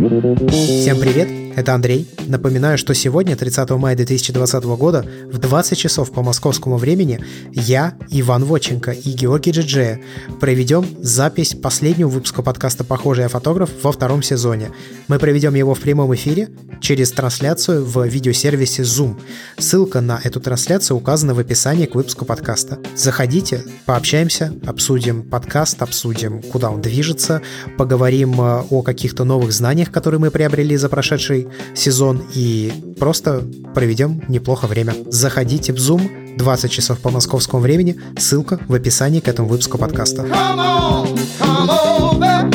Всем привет, это Андрей. Напоминаю, что сегодня, 30 мая 2020 года, в 20 часов по московскому времени, я, Иван Воченко и Георгий Джиджея проведем запись последнего выпуска подкаста «Похожий я фотограф» во втором сезоне. Мы проведем его в прямом эфире через трансляцию в видеосервисе Zoom. Ссылка на эту трансляцию указана в описании к выпуску подкаста. Заходите, пообщаемся, обсудим подкаст, обсудим, куда он движется, поговорим э, о каких-то новых знаниях, которые мы приобрели за прошедший сезон и просто проведем неплохо время. Заходите в Zoom 20 часов по московскому времени. Ссылка в описании к этому выпуску подкаста. Come on, come over.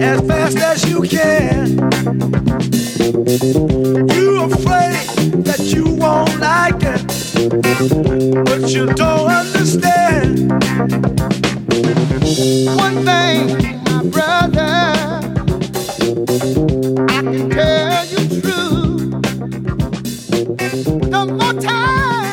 As fast as you can. You afraid that you won't like it, but you don't understand. One thing, my brother. More time